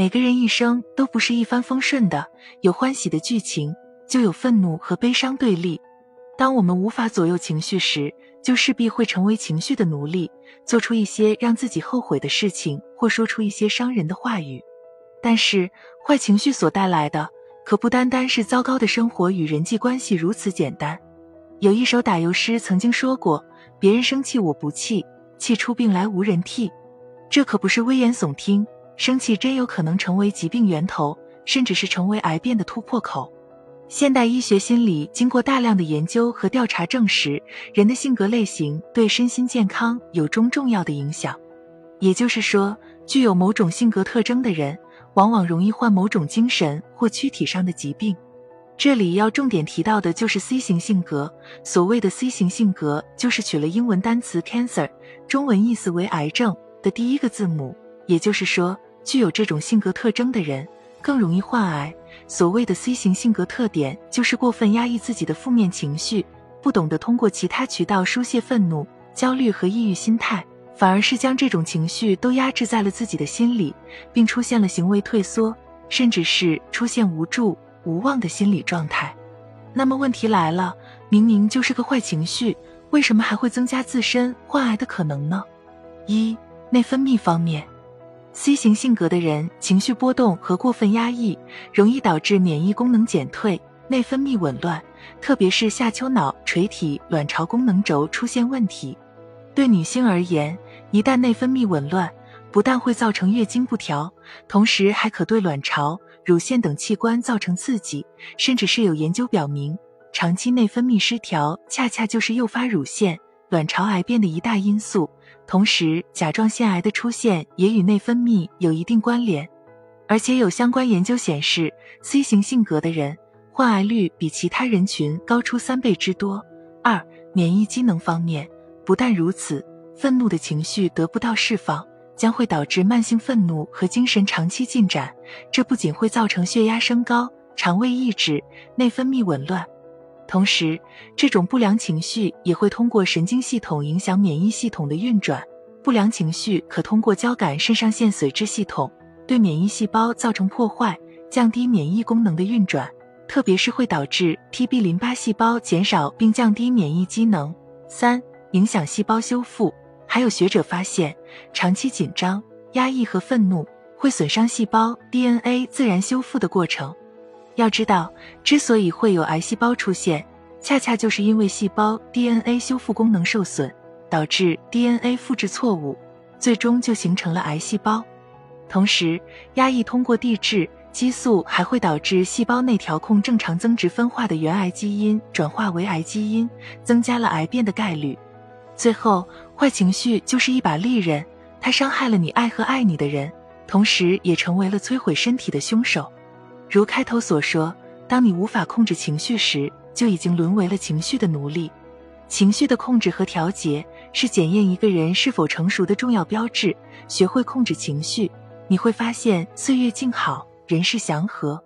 每个人一生都不是一帆风顺的，有欢喜的剧情，就有愤怒和悲伤对立。当我们无法左右情绪时，就势必会成为情绪的奴隶，做出一些让自己后悔的事情，或说出一些伤人的话语。但是，坏情绪所带来的，可不单单是糟糕的生活与人际关系如此简单。有一首打油诗曾经说过：“别人生气我不气，气出病来无人替。”这可不是危言耸听，生气真有可能成为疾病源头，甚至是成为癌变的突破口。现代医学心理经过大量的研究和调查证实，人的性格类型对身心健康有中重要的影响。也就是说，具有某种性格特征的人，往往容易患某种精神或躯体上的疾病。这里要重点提到的就是 C 型性格。所谓的 C 型性格，就是取了英文单词 cancer，中文意思为癌症的第一个字母。也就是说，具有这种性格特征的人。更容易患癌。所谓的 C 型性格特点，就是过分压抑自己的负面情绪，不懂得通过其他渠道疏泄愤怒、焦虑和抑郁心态，反而是将这种情绪都压制在了自己的心里，并出现了行为退缩，甚至是出现无助、无望的心理状态。那么问题来了，明明就是个坏情绪，为什么还会增加自身患癌的可能呢？一、内分泌方面。C 型性格的人情绪波动和过分压抑，容易导致免疫功能减退、内分泌紊乱，特别是下丘脑垂体卵巢功能轴出现问题。对女性而言，一旦内分泌紊乱，不但会造成月经不调，同时还可对卵巢、乳腺等器官造成刺激，甚至是有研究表明，长期内分泌失调恰恰就是诱发乳腺、卵巢癌变的一大因素。同时，甲状腺癌的出现也与内分泌有一定关联，而且有相关研究显示，C 型性格的人患癌率比其他人群高出三倍之多。二、免疫机能方面，不但如此，愤怒的情绪得不到释放，将会导致慢性愤怒和精神长期进展，这不仅会造成血压升高、肠胃抑制、内分泌紊乱。同时，这种不良情绪也会通过神经系统影响免疫系统的运转。不良情绪可通过交感肾上腺髓质系统对免疫细胞造成破坏，降低免疫功能的运转，特别是会导致 T B 淋巴细胞减少并降低免疫机能。三、影响细胞修复。还有学者发现，长期紧张、压抑和愤怒会损伤细胞 DNA 自然修复的过程。要知道，之所以会有癌细胞出现，恰恰就是因为细胞 DNA 修复功能受损，导致 DNA 复制错误，最终就形成了癌细胞。同时，压抑通过地质激素还会导致细胞内调控正常增殖分化的原癌基因转化为癌基因，增加了癌变的概率。最后，坏情绪就是一把利刃，它伤害了你爱和爱你的人，同时也成为了摧毁身体的凶手。如开头所说，当你无法控制情绪时，就已经沦为了情绪的奴隶。情绪的控制和调节是检验一个人是否成熟的重要标志。学会控制情绪，你会发现岁月静好，人世祥和。